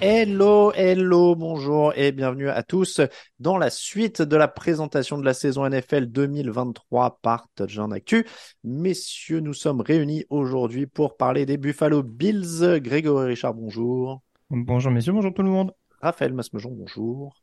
Hello, hello, bonjour et bienvenue à tous dans la suite de la présentation de la saison NFL 2023 par Touchdown Actu. Messieurs, nous sommes réunis aujourd'hui pour parler des Buffalo Bills. Grégory Richard, bonjour. Bonjour messieurs, bonjour tout le monde. Raphaël Masmejon, bonjour.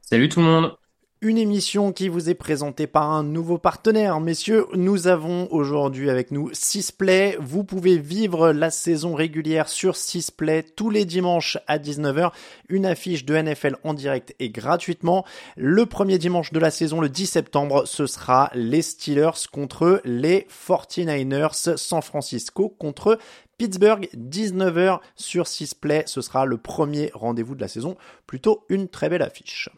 Salut tout le monde. Une émission qui vous est présentée par un nouveau partenaire. Messieurs, nous avons aujourd'hui avec nous Sisplay. Vous pouvez vivre la saison régulière sur Sisplay tous les dimanches à 19h. Une affiche de NFL en direct et gratuitement. Le premier dimanche de la saison, le 10 septembre, ce sera les Steelers contre les 49ers San Francisco contre Pittsburgh, 19h sur Sisplay. Ce sera le premier rendez-vous de la saison. Plutôt une très belle affiche.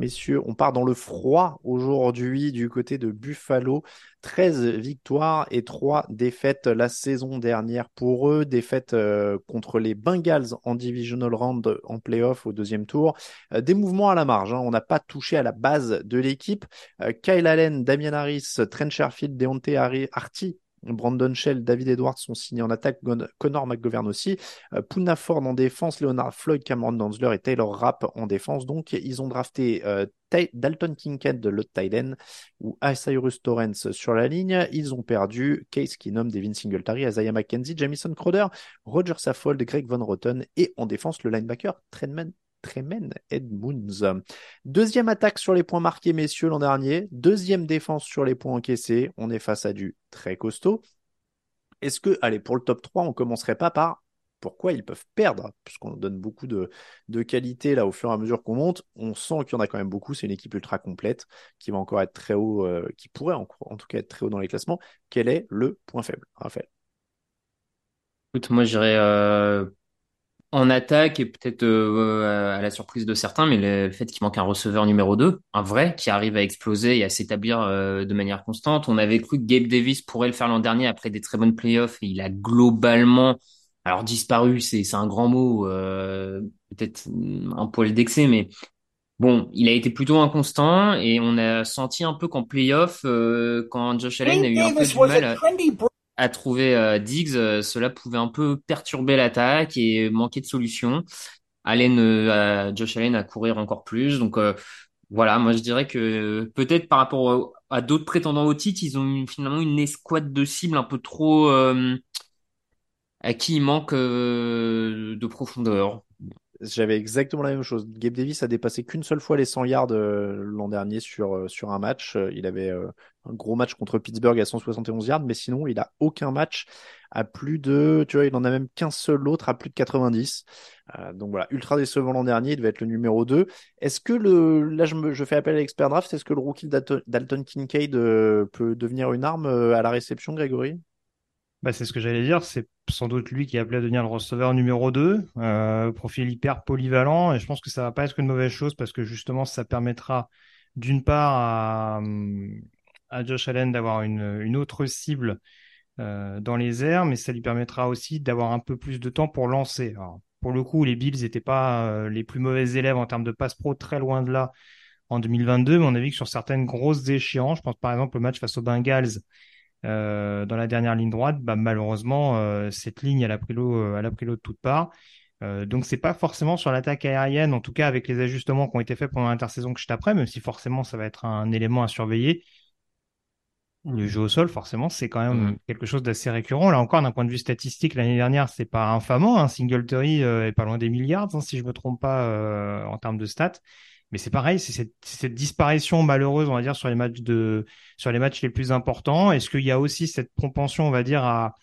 Messieurs, on part dans le froid aujourd'hui du côté de Buffalo. 13 victoires et 3 défaites la saison dernière pour eux. Défaites euh, contre les Bengals en Divisional Round en playoff au deuxième tour. Euh, des mouvements à la marge. Hein. On n'a pas touché à la base de l'équipe. Euh, Kyle Allen, Damian Harris, Trent Sherfield, Deontay Artie Brandon Shell, David Edwards sont signés en attaque, Connor McGovern aussi, euh, Puna Ford en défense, Leonard Floyd, Cameron Danzler et Taylor Rapp en défense. Donc ils ont drafté euh, Dalton Kincaid, le Tyden, ou Cyrus Torrance sur la ligne. Ils ont perdu Case Keenum, Devin Singletary, Isaiah McKenzie, Jamison Crowder, Roger Saffold, Greg Von Rotten et en défense le linebacker Trentman Tremen Edmunds. Deuxième attaque sur les points marqués, messieurs, l'an dernier. Deuxième défense sur les points encaissés. On est face à du très costaud. Est-ce que, allez, pour le top 3, on commencerait pas par pourquoi ils peuvent perdre, puisqu'on donne beaucoup de, qualité là au fur et à mesure qu'on monte. On sent qu'il y en a quand même beaucoup. C'est une équipe ultra complète qui va encore être très haut, euh, qui pourrait en, tout cas être très haut dans les classements. Quel est le point faible, Raphaël? Écoute, moi j'irais en attaque et peut-être euh, à la surprise de certains, mais le fait qu'il manque un receveur numéro 2, un vrai, qui arrive à exploser et à s'établir euh, de manière constante. On avait cru que Gabe Davis pourrait le faire l'an dernier après des très bonnes playoffs et il a globalement, alors disparu, c'est c'est un grand mot, euh, peut-être un poil d'excès, mais bon, il a été plutôt inconstant et on a senti un peu qu'en playoff, quand Josh Allen a eu un peu du mal à trouver euh, Diggs, euh, cela pouvait un peu perturber l'attaque et manquer de solutions. Allen, euh, Josh Allen à courir encore plus. Donc voilà, moi je dirais que peut-être par rapport à d'autres prétendants au titre, ils ont finalement une escouade de cibles un peu trop à qui il manque de profondeur. J'avais exactement la même chose. Gabe Davis a dépassé qu'une seule fois les 100 yards euh, l'an dernier sur, euh, sur un match. Euh, il avait un gros match contre Pittsburgh à 171 yards, mais sinon, il a aucun match à plus de, tu vois, il en a même qu'un seul autre à plus de 90. donc voilà, ultra décevant l'an dernier, il devait être le numéro 2. Est-ce que le, là, je, me, je fais appel à l'expert draft, est-ce que le rookie Dalton Kincaid peut devenir une arme à la réception, Grégory? Bah, c'est ce que j'allais dire. C'est sans doute lui qui est appelé à devenir le receveur numéro 2. Euh, profil hyper polyvalent. Et je pense que ça va pas être une mauvaise chose parce que justement, ça permettra d'une part à, Josh Allen d'avoir une, autre cible euh, dans les airs, mais ça lui permettra aussi d'avoir un peu plus de temps pour lancer. Alors, pour le coup, les Bills n'étaient pas euh, les plus mauvais élèves en termes de passe pro, très loin de là en 2022, mais on a vu que sur certaines grosses échéances, je pense par exemple au match face aux Bengals, dans la dernière ligne droite, bah, malheureusement, euh, cette ligne, elle a pris l'eau, euh, elle a pris l'eau de toutes parts. Euh, donc c'est pas forcément sur l'attaque aérienne, en tout cas avec les ajustements qui ont été faits pendant l'intersaison que je t'apprends, même si forcément ça va être un élément à surveiller. Le jeu au sol, forcément, c'est quand même Mhm. quelque chose d'assez récurrent. Là encore, d'un point de vue statistique, l'année dernière, c'est pas infamant. Hein. Singletary euh, est pas loin des milliards, hein, si je me trompe pas, euh, en termes de stats. Mais c'est pareil, c'est cette, cette disparition malheureuse, on va dire, sur les matchs de, sur les matchs les plus importants. Est-ce qu'il y a aussi cette propension, on va dire, à,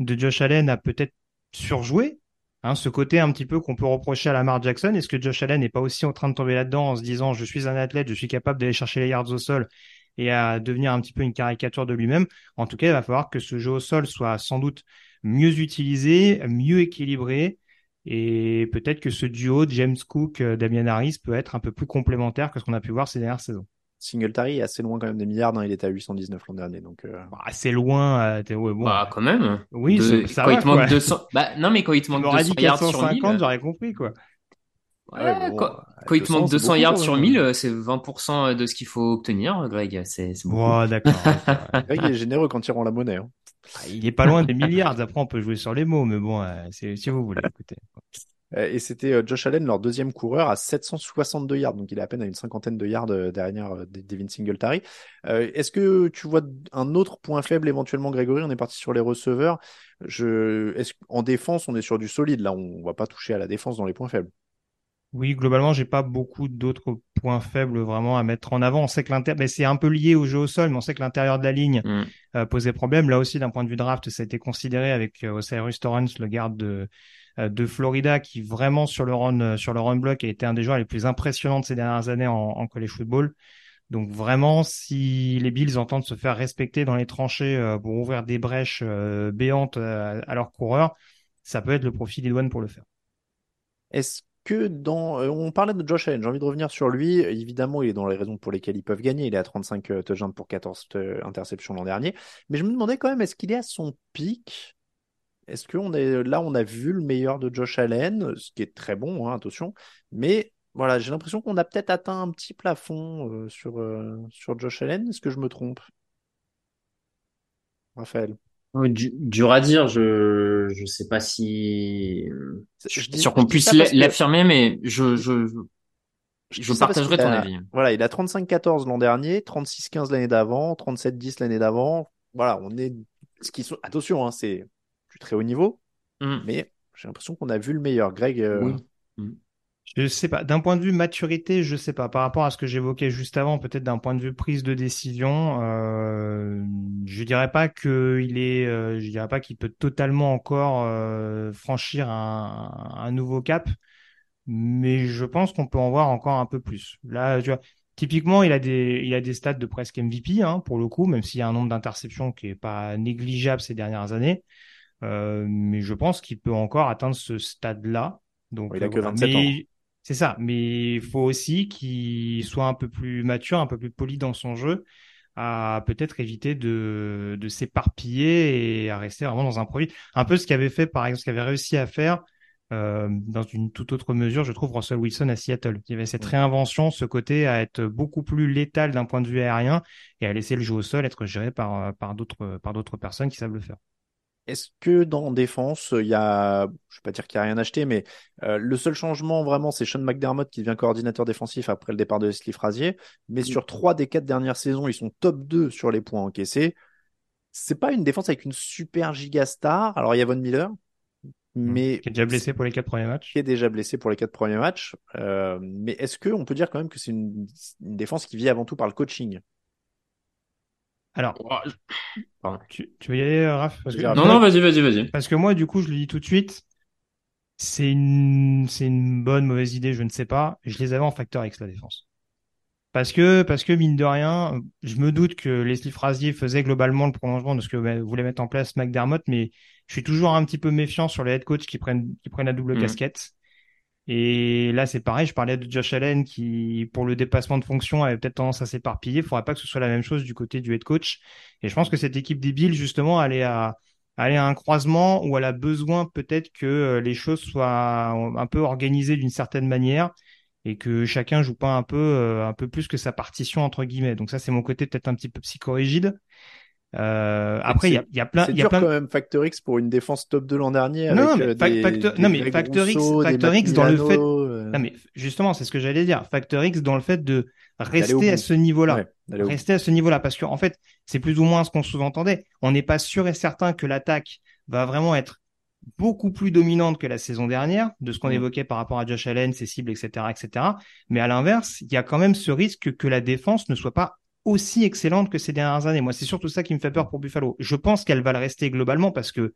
de Josh Allen à peut-être surjouer? Hein, ce côté un petit peu qu'on peut reprocher à Lamar Jackson? Est-ce que Josh Allen n'est pas aussi en train de tomber là-dedans en se disant, je suis un athlète, je suis capable d'aller chercher les yards au sol et à devenir un petit peu une caricature de lui-même? En tout cas, il va falloir que ce jeu au sol soit sans doute mieux utilisé, mieux équilibré. Et peut-être que ce duo James Cook, euh, Damian Harris peut être un peu plus complémentaire que ce qu'on a pu voir ces dernières saisons. Singletary est assez loin quand même des milliards, hein, il était à 819 l'an dernier. Donc, euh, Bah, c'est loin. euh, t'es- ouais, bon, Bah, quand même. oui, De- ça, ça quand va, il te manque quoi. 200, bah, non, mais quand il te manque m'aurais 200 dit yards sur 450, 1000, j'aurais compris, quoi. ouais, ouais, bon, quand, euh, quand il te 200, manque c'est 200 beaucoup, yards sur même. 1000, c'est 20% de ce qu'il faut obtenir, Greg. C'est. Bon, d'accord. ouais, c'est vrai. Greg, est généreux quand il rend la monnaie. hein. Ah, Il est pas loin des milliards. Après, on peut jouer sur les mots, mais bon, euh, si vous voulez. Écoutez. Euh, Et c'était euh, Josh Allen, leur deuxième coureur, à 762 yards. Donc il est à peine à une cinquantaine de yards derrière Devin Singletary. Est-ce que tu vois un autre point faible éventuellement, Grégory? On est parti sur les receveurs. Je... En défense, on est sur du solide? Là, on va pas toucher à la défense dans les points faibles. Oui, globalement, j'ai pas beaucoup d'autres points faibles vraiment à mettre en avant. On sait que l'intérieur, mais c'est un peu lié au jeu au sol, mais on sait que l'intérieur de la ligne Mm. euh, posait problème. Là aussi, d'un point de vue draft, ça a été considéré avec euh, Osiris Torrance, le garde de euh, de Florida, qui vraiment sur le run euh, sur le run block a été un des joueurs les plus impressionnants de ces dernières années en, en college football. Donc vraiment, si les Bills entendent se faire respecter dans les tranchées euh, pour ouvrir des brèches euh, béantes euh, à leurs coureurs, ça peut être le profil d'Edouane pour le faire. Est-ce euh, on parlait de Josh Allen, j'ai envie de revenir sur lui. Évidemment, il est dans les raisons pour lesquelles ils peuvent gagner. Il est à 35 euh, touchdowns pour 14 euh, interceptions l'an dernier. Mais je me demandais quand même, est-ce qu'il est à son pic? Est-ce que on est... là, on a vu le meilleur de Josh Allen, ce qui est très bon, hein, attention. Mais voilà, j'ai l'impression qu'on a peut-être atteint un petit plafond sur, Josh Allen. Est-ce que je me trompe? Raphaël du- dur à dire, je, je sais pas si, je suis sûr qu'on puisse que- l'affirmer, mais je, je, Je je partagerai ton a- avis. Voilà, il a 35-14 l'an dernier, 36-15 l'année d'avant, 37-10 l'année d'avant. Voilà, on est. Ce qui sont... Attention, hein, c'est du très haut niveau, Mm. mais j'ai l'impression qu'on a vu le meilleur. Greg, euh, Oui. Je sais pas. D'un point de vue maturité, je sais pas. Par rapport à ce que j'évoquais juste avant, peut-être d'un point de vue prise de décision, euh, je dirais pas que il est, euh, je dirais pas qu'il peut totalement encore euh, franchir un, un nouveau cap, mais je pense qu'on peut en voir encore un peu plus. Là, tu vois, typiquement, il a des, il a des stats de presque MVP, hein, pour le coup, même s'il y a un nombre d'interceptions qui est pas négligeable ces dernières années. Mais je pense qu'il peut encore atteindre ce stade-là. Donc, Il a que voilà. 27 ans. C'est ça, mais il faut aussi qu'il soit un peu plus mature, un peu plus poli dans son jeu, à peut-être éviter de, de s'éparpiller et à rester vraiment dans un produit. Un peu ce qu'avait fait, par exemple, ce qu'avait réussi à faire euh, dans une toute autre mesure, je trouve, Russell Wilson à Seattle. Il y avait cette réinvention, ce côté à être beaucoup plus létal d'un point de vue aérien et à laisser le jeu au sol être géré par, par d'autres, par d'autres personnes qui savent le faire. Est-ce que dans défense, il y a, je vais pas dire qu'il n'y a rien acheté, mais euh, le seul changement vraiment, c'est Sean McDermott qui devient coordinateur défensif après le départ de Leslie Frazier. Mais sur trois des quatre dernières saisons, ils sont top 2 sur les points encaissés. C'est pas une défense avec une super giga star. Alors il y a Von Miller, mais Qui est déjà blessé pour les quatre premiers matchs. qui est déjà blessé pour les quatre premiers matchs. Euh, mais est-ce que on peut dire quand même que c'est une, une défense qui vit avant tout par le coaching? Alors, Oh, tu, tu veux y aller, euh, Raph? Parce que, Non, Non, non, vas-y, vas-y, vas-y. Parce que moi, du coup, je le dis tout de suite, c'est une, c'est une bonne, mauvaise idée, je ne sais pas. Je les avais en facteur X, la défense. Parce que, parce que, mine de rien, je me doute que Leslie Frazier faisait globalement le prolongement de ce que voulait mettre en place McDermott, mais je suis toujours un petit peu méfiant sur les head coach qui prennent, qui prennent la double Mhm. casquette. Et là, c'est pareil, je parlais de Josh Allen qui, pour le dépassement de fonction, avait peut-être tendance à s'éparpiller. Il faudrait pas que ce soit la même chose du côté du head coach. Et je pense que cette équipe des Bills, justement, elle est à, aller à un croisement où elle a besoin peut-être que euh, les choses soient un peu organisées d'une certaine manière et que chacun joue pas un peu euh, un peu plus que sa partition entre guillemets. Donc ça c'est mon côté peut-être un petit peu psychorigide. Euh, après, il y a, y a plein, C'est il y a dur plein. quand même Factor X pour une défense top 2 l'an dernier. Non, mais euh, Fac- des, Factor- des non, mais Factor X- Factor X dans le fait- euh, Non, mais justement, c'est ce que j'allais dire. Factor X dans le fait de rester à ce niveau-là. Ouais. Rester à ce niveau-là, parce que en fait, c'est plus ou moins ce qu'on sous-entendait. On n'est pas sûr et certain que l'attaque va vraiment être beaucoup plus dominante que la saison dernière, de ce qu'on Mm. évoquait par rapport à Josh Allen, ses cibles, etc., etc. Mais à l'inverse, il y a quand même ce risque que la défense ne soit pas aussi excellente que ces dernières années. Moi, c'est surtout ça qui me fait peur pour Buffalo. Je pense qu'elle va le rester globalement parce que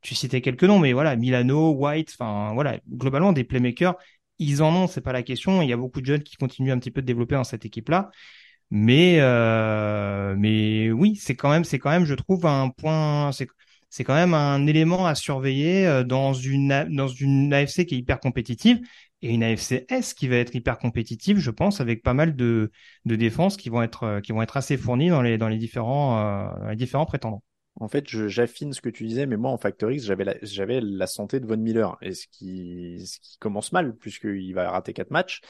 tu citais quelques noms, mais voilà, Milano, White, enfin voilà, globalement des playmakers, ils en ont, c'est pas la question. Il y a beaucoup de jeunes qui continuent un petit peu de développer dans cette équipe-là. Mais euh, mais oui, c'est quand même c'est quand même je trouve un point c'est c'est quand même un élément à surveiller euh, dans une dans une AFC qui est hyper compétitive et une AFC S qui va être hyper compétitive, je pense, avec pas mal de de défenses qui vont être euh, qui vont être assez fournies dans les dans les différents euh, les différents prétendants. En fait, j'affine ce que tu disais, mais moi, en Factor X, j'avais la, j'avais la santé de Von Miller, et ce qui, ce qui commence mal, puisqu'il va rater quatre matchs.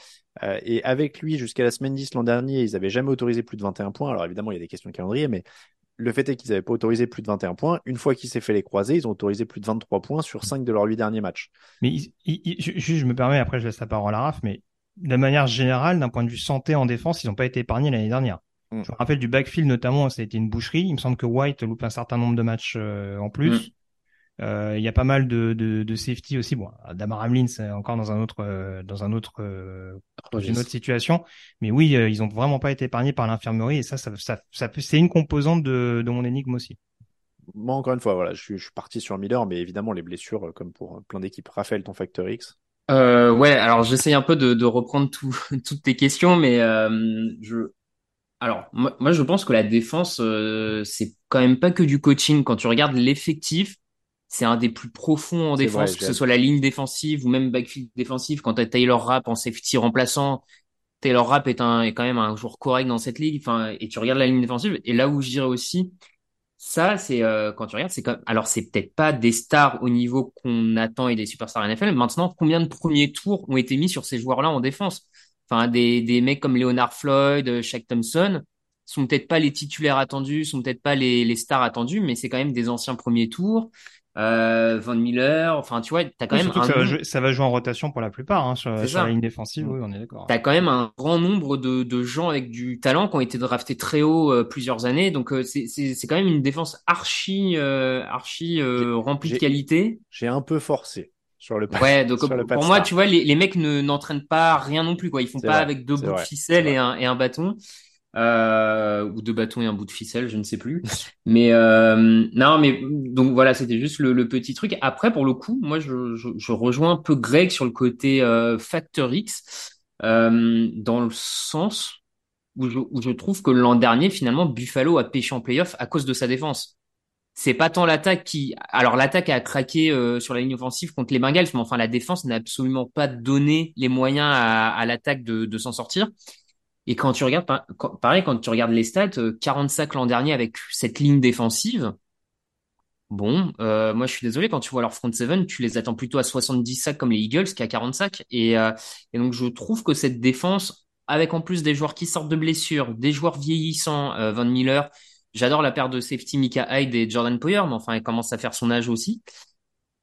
Euh, et avec lui, jusqu'à la semaine 10 l'an dernier, ils avaient jamais autorisé plus de 21 points. Alors évidemment, il y a des questions de calendrier, mais le fait est qu'ils n'avaient pas autorisé plus de 21 points. Une fois qu'il s'est fait les croiser, ils ont autorisé plus de 23 points sur 5 de leurs 8 derniers matchs. Mais il- il- il- je, me permets après je laisse la parole à Raph, mais de manière générale, d'un point de vue santé en défense, ils n'ont pas été épargnés l'année dernière. Mm. Je me rappelle du backfield notamment, ça a été une boucherie. Il me semble que White loupe un certain nombre de matchs euh, en plus. Euh, Il y a pas mal de, de, de safety aussi. Bon, Damar Hamlin, c'est encore dans un autre, euh, dans un autre, euh, dans une autre situation. Mais oui, euh, ils ont vraiment pas été épargnés par l'infirmerie et ça, ça, ça, ça peut- c'est une composante de, de mon énigme aussi. Moi, encore une fois, voilà, je suis, je suis parti sur Miller, mais évidemment, les blessures, euh, comme pour plein d'équipes. Raphaël, ton Factor X. Euh, ouais, alors j'essaye un peu de, de reprendre tout, toutes tes questions, mais euh, je, alors moi, moi, je pense que la défense, euh, c'est quand même pas que du coaching. Quand tu regardes l'effectif, c'est un des plus profonds en défense, vrai, que ce soit la ligne défensive ou même backfield défensif. Quand t'as Taylor Rapp en safety remplaçant, Taylor Rapp est un est quand même un joueur correct dans cette ligue. Enfin, et tu regardes la ligne défensive. Et là où je dirais aussi, ça, c'est euh, quand tu regardes, c'est comme alors c'est peut-être pas des stars au niveau qu'on attend et des superstars NFL. Maintenant, combien de premiers tours ont été mis sur ces joueurs-là en défense? Enfin, des des mecs comme Leonard Floyd, euh, Shaq Thompson sont peut-être pas les titulaires attendus, sont peut-être pas les les stars attendus, mais c'est quand même des anciens premiers tours. Euh, Von Miller, enfin tu vois, t'as quand Oui, même un ça va, jouer, ça va jouer en rotation pour la plupart hein, sur, la ligne défensive. Mm. Oui, on est d'accord. T'as quand même un grand nombre de, de gens avec du talent qui ont été draftés très haut euh, plusieurs années. Donc euh, c'est c'est c'est quand même une défense archi euh, archi euh, remplie de qualité. J'ai un peu forcé sur le pass. Ouais, donc sur le pour pas moi, star. tu vois, les, les mecs ne n'entraînent pas rien non plus quoi. Ils font pas vrai, avec deux bouts de ficelle et un et un bâton. Euh, ou deux bâtons et un bout de ficelle, je ne sais plus. Mais euh, non, mais donc voilà, c'était juste le, le petit truc. Après, pour le coup, moi, je, je, je rejoins un peu Greg sur le côté euh, Factor X, euh, dans le sens où je, où je trouve que l'an dernier, finalement, Buffalo a pêché en playoff à cause de sa défense. C'est pas tant l'attaque qui, alors l'attaque a craqué euh, sur la ligne offensive contre les Bengals, mais enfin la défense n'a absolument pas donné les moyens à, à l'attaque de, de s'en sortir. Et quand tu regardes, pareil, quand tu regardes les stats, euh, 40 sacs l'an dernier avec cette ligne défensive. Bon, euh, moi je suis désolé, quand tu vois leur front seven, tu les attends plutôt à 70 sacs comme les Eagles qu'à 40 sacs. Et, euh, et donc je trouve que cette défense, avec en plus des joueurs qui sortent de blessures, des joueurs vieillissants, euh, Von Miller, j'adore la paire de safety Mika Hyde et Jordan Poyer, mais enfin il commence à faire son âge aussi.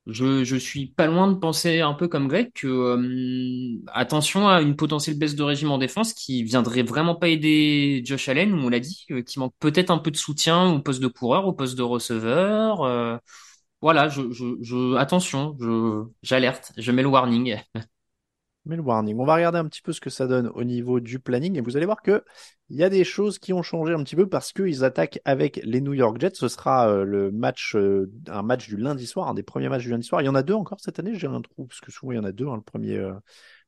Je, je suis pas loin de penser un peu comme Greg que euh, attention à une potentielle baisse de régime en défense qui viendrait vraiment pas aider Josh Allen, on l'a dit, euh, qui manque peut-être un peu de soutien au poste de coureur, au poste de receveur. euh, voilà, je, je, je, attention, j'alerte, je mets le warning. Mais le warning. On va regarder un petit peu ce que ça donne au niveau du planning et vous allez voir que il y a des choses qui ont changé un petit peu parce qu'ils attaquent avec les New York Jets. Ce sera euh, le match, euh, un match du lundi soir, un des premiers matchs du lundi soir. Il y en a deux encore cette année, j'ai un trou parce que souvent il y en a deux, hein, le premier. euh,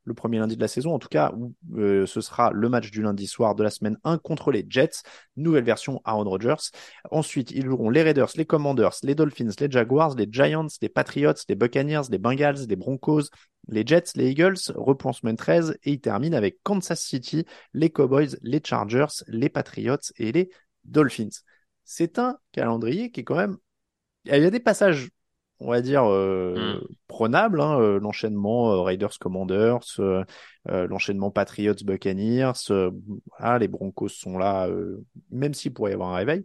le premier lundi de la saison. En tout cas, euh, ce sera le match du lundi soir de la semaine 1 contre les Jets. Nouvelle version Aaron Rodgers. Ensuite, ils joueront les Raiders, les Commanders, les Dolphins, les Jaguars, les Giants, les Patriots, les Buccaneers, les Bengals, les Broncos, les Jets, les Eagles, repont semaine 13 et ils terminent avec Kansas City, les Cowboys, les Chargers, les Patriots et les Dolphins. C'est un calendrier qui est quand même... Il y a des passages, on va dire, euh, Mm. hein, euh, l'enchaînement euh, Raiders Commanders, euh, l'enchaînement Patriots Buccaneers, voilà, les Broncos sont là, même s'il pourrait y avoir un réveil.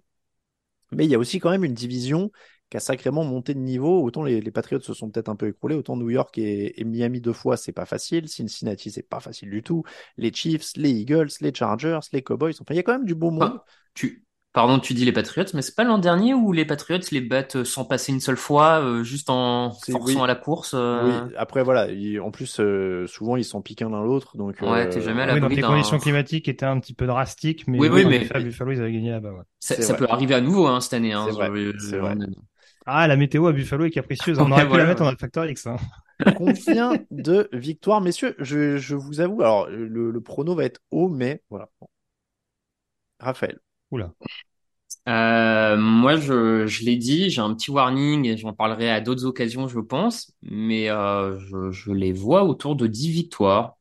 Mais il y a aussi quand même une division qui a sacrément monté de niveau. Autant les, les Patriots se sont peut-être un peu écroulés, autant New York et, et Miami deux fois, c'est pas facile. Cincinnati, c'est pas facile du tout. Les Chiefs, les Eagles, les Chargers, les Cowboys. Enfin, il y a quand même du beau monde. Tu, pardon, tu dis les Patriots, mais c'est pas l'an dernier où les Patriots les battent sans passer une seule fois, euh, juste en forçant oui. à la course. euh, Oui, après voilà, ils- en plus euh, souvent ils s'en piquent un l'un l'autre, donc Ouais, euh, t'es jamais à la Oui, donc les conditions climatiques étaient un petit peu drastiques, mais Oui, oui, oui, en mais- à Buffalo, ils avaient gagné là-bas. ouais. Ça, peut arriver à nouveau hein, cette année. Hein, C'est vrai, Je- c'est vrai. Ah, la météo à Buffalo est capricieuse. On Ouais, aurait pu voilà. la mettre le Factor X. Hein. Combien de victoires, messieurs je, je vous avoue, alors le, le prono va être haut, mais voilà. Raphaël, Oula. Euh, moi, je, je l'ai dit, j'ai un petit warning et j'en parlerai à d'autres occasions, je pense, mais euh, je, je les vois autour de 10 victoires.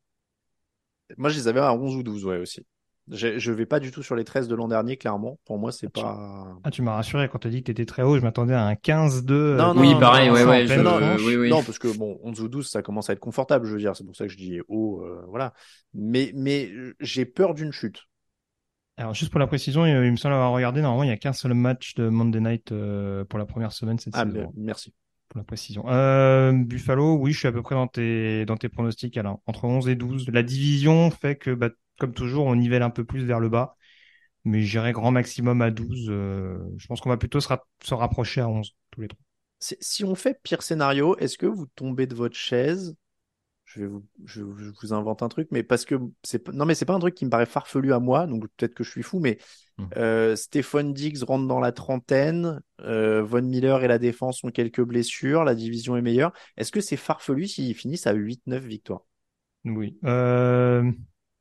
moi je les avais à 11 ou 12, ouais aussi. Je, je vais pas du tout sur les 13 de l'an dernier, clairement. Pour moi, c'est pas. Ah, tu m'as rassuré quand tu as dit que tu étais très haut. Je m'attendais à un 15-2. euh, Non, non, oui, non, pareil, non, ouais, ouais, je, oui, oui. Non, parce que bon, 11 ou 12, ça commence à être confortable, je veux dire. C'est pour ça que je dis haut, euh, voilà. Mais, mais j'ai peur d'une chute. Alors, juste pour la précision, il, il me semble avoir regardé, normalement, il n'y a qu'un seul match de Monday Night euh, pour la première semaine cette Ah, saison. merci. Pour la précision. Euh, Buffalo, oui, je suis à peu près dans tes, dans tes pronostics, Alain. Entre 11 et 12. La division fait que, bah, comme toujours, on nivelle un peu plus vers le bas. Mais j'irai grand maximum à 12. euh, je pense qu'on va plutôt se, ra- se rapprocher à 11, tous les trois. Si on fait pire scénario, est-ce que vous tombez de votre chaise je vais vous, je, je vous invente un truc, mais parce que c'est pas- non mais c'est pas un truc qui me paraît farfelu à moi, donc peut-être que je suis fou, mais euh, Stéphane Diggs rentre dans la trentaine, euh, Von Miller et la défense ont quelques blessures, la division est meilleure. Est-ce que c'est farfelu s'ils finissent à 8-9 victoires? Oui. Euh,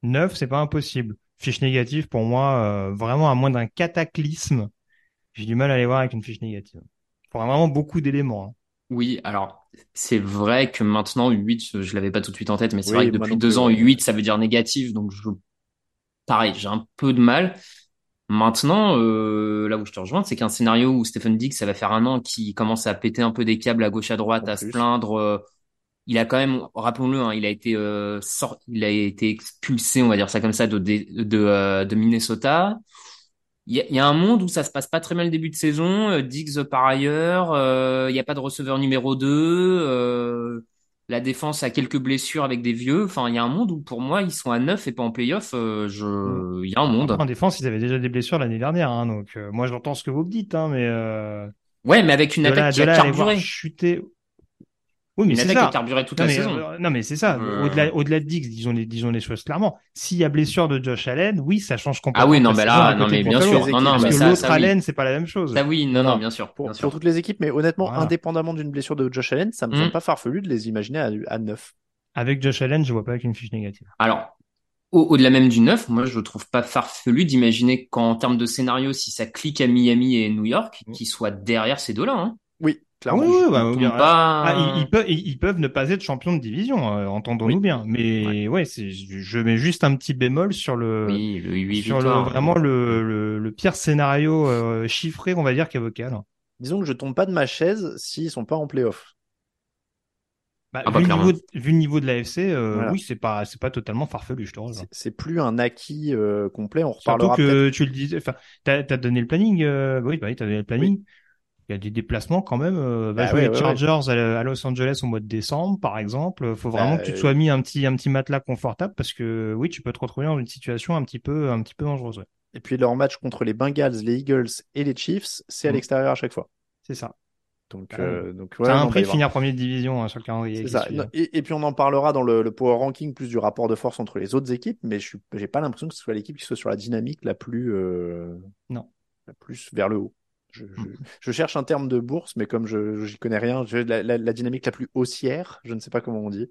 9, c'est pas impossible. Fiche négative, pour moi, euh, vraiment à moins d'un cataclysme, j'ai du mal à les voir avec une fiche négative. Il faudra vraiment beaucoup d'éléments. hein. Oui, alors c'est vrai que maintenant 8, je l'avais pas tout de suite en tête, mais c'est Oui, vrai que depuis deux plus, ans, ouais. 8, ça veut dire négatif, donc je... pareil, j'ai un peu de mal. Maintenant, euh, là où je te rejoins, c'est qu'un scénario où Stephen Diggs, ça va faire un an qui commence à péter un peu des câbles à gauche à droite, à se plaindre. euh, il a quand même, rappelons-le, hein, il a été euh, sort, il a été expulsé, on va dire ça comme ça, de de de, euh, de Minnesota. Il y, y a un monde où ça se passe pas très mal le début de saison. euh, Diggs par ailleurs, euh, il n'y a pas de receveur numéro 2. euh, la défense a quelques blessures avec des vieux. Enfin, il y a un monde où pour moi ils sont à 9 et pas en playoff. euh, je, il y a un monde. En défense, ils avaient déjà des blessures l'année dernière, hein, donc euh, moi j'entends ce que vous me dites, hein, mais euh, Ouais, mais avec une là, attaque qui a carburé. chuter. Oui, mais Une c'est attaque ça. qui a carburé toute Non la mais, saison. euh, non mais c'est ça. Euh, Au-delà, au-delà de Diggs, disons les, disons les choses clairement. S'il y a blessure de Josh Allen, oui, ça change complètement. Ah oui, non, mais là, non, mais bien sûr. Non, non, mais ça, l'autre ça, oui. Allen, c'est pas la même chose. Ça oui, non, Non, bien sûr, Pour, bien pour sûr. toutes les équipes, mais honnêtement, Voilà. indépendamment d'une blessure de Josh Allen, ça me Mm. semble pas farfelu de les imaginer à, à 9. Avec Josh Allen, je vois pas avec une fiche négative. Alors, au- au-delà même du 9, moi je trouve pas farfelu d'imaginer qu'en termes de scénario, si ça clique à Miami et New York, qu'ils soient derrière ces deux-là. Hein. Oui, clairement. oui, oui, bah, Ils oui, tombent pas. Ah, ils, ils peuvent, ils, ils peuvent ne pas être champions de division, euh, entendons-nous bien. Mais ouais, c'est, je mets juste un petit bémol sur le, Oui, le 8 sur le, vraiment le, le, le pire scénario euh, chiffré, on va dire, qu'évoqué. alors. Disons que je tombe pas de ma chaise s'ils sont pas en playoff. Bah, Ah bah, vu, le niveau, de- vu le niveau de l'AFC, euh, Voilà. oui, c'est pas, c'est pas totalement farfelu, je te rejoins. C'est- C'est plus un acquis euh, complet. On Surtout reparlera peut-être. que tu le disais, enfin, t'as, t'as donné le planning, euh, oui, bah oui, t'as donné le planning. Il y a des déplacements quand même. Euh, va Bah jouer ouais, les ouais, Chargers à, Los Angeles au mois de décembre, par exemple. Faut vraiment Bah, que tu te euh, sois mis un petit, un petit matelas confortable parce que oui, tu peux te retrouver dans une situation un petit peu, un petit peu dangereuse. ouais. Et puis leur match contre les Bengals, les Eagles et les Chiefs, c'est à Mhm. l'extérieur à chaque fois. C'est ça. Donc, Ah euh, donc ouais, C'est un prix bah, de finir premier de division hein, sur le calendrier. Ça. Et, et puis on en parlera dans le, le power ranking plus du rapport de force entre les autres équipes, mais je suis, j'ai pas l'impression que ce soit l'équipe qui soit sur la dynamique la plus, euh, Non. la plus vers le haut. Je, je, je cherche un terme de bourse, mais comme je j'y connais rien, je, la, la, la dynamique la plus haussière, je ne sais pas comment on dit.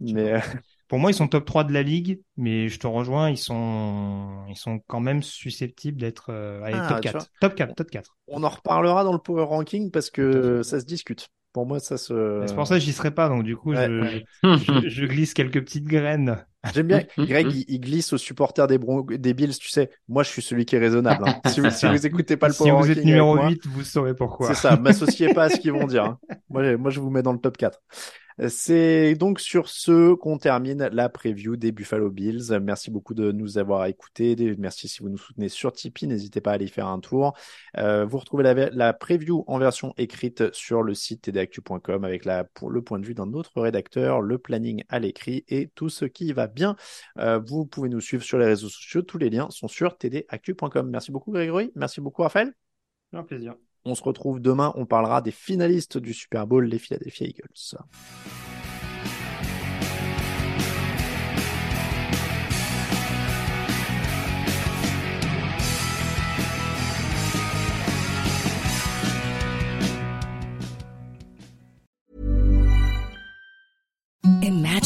Mais euh, Pour moi, ils sont top 3 de la ligue, mais je te rejoins, ils sont, ils sont quand même susceptibles d'être euh, allez, Ah, top tu 4. vois. Top 4, top 4. on en reparlera dans le power ranking parce que ça se discute. Pour moi, ça se. C'est pour ça que j'y serai pas, donc du coup, Ouais, je, ouais. je, je glisse quelques petites graines. J'aime bien. Greg, il, il glisse aux supporters des, Bron- des Bills. Tu sais, moi, je suis celui qui est raisonnable. hein. Si, vous, si vous écoutez pas le si vous êtes numéro moi, 8, vous saurez pourquoi. C'est ça, m'associez pas à ce qu'ils vont dire. hein. Moi, je- moi, je vous mets dans le top 4. C'est donc sur ce qu'on termine la preview des Buffalo Bills. Merci beaucoup de nous avoir écoutés. Merci si vous nous soutenez sur Tipeee. N'hésitez pas à aller faire un tour. Euh, vous retrouvez la, la, preview en version écrite sur le site tdactu.com avec la, pour le point de vue d'un autre rédacteur, le planning à l'écrit et tout ce qui va bien. Euh, vous pouvez nous suivre sur les réseaux sociaux. Tous les liens sont sur tdactu.com. Merci beaucoup Grégory. Merci beaucoup Raphaël. Un plaisir. On se retrouve demain. On parlera des finalistes du Super Bowl, les Philadelphia Eagles.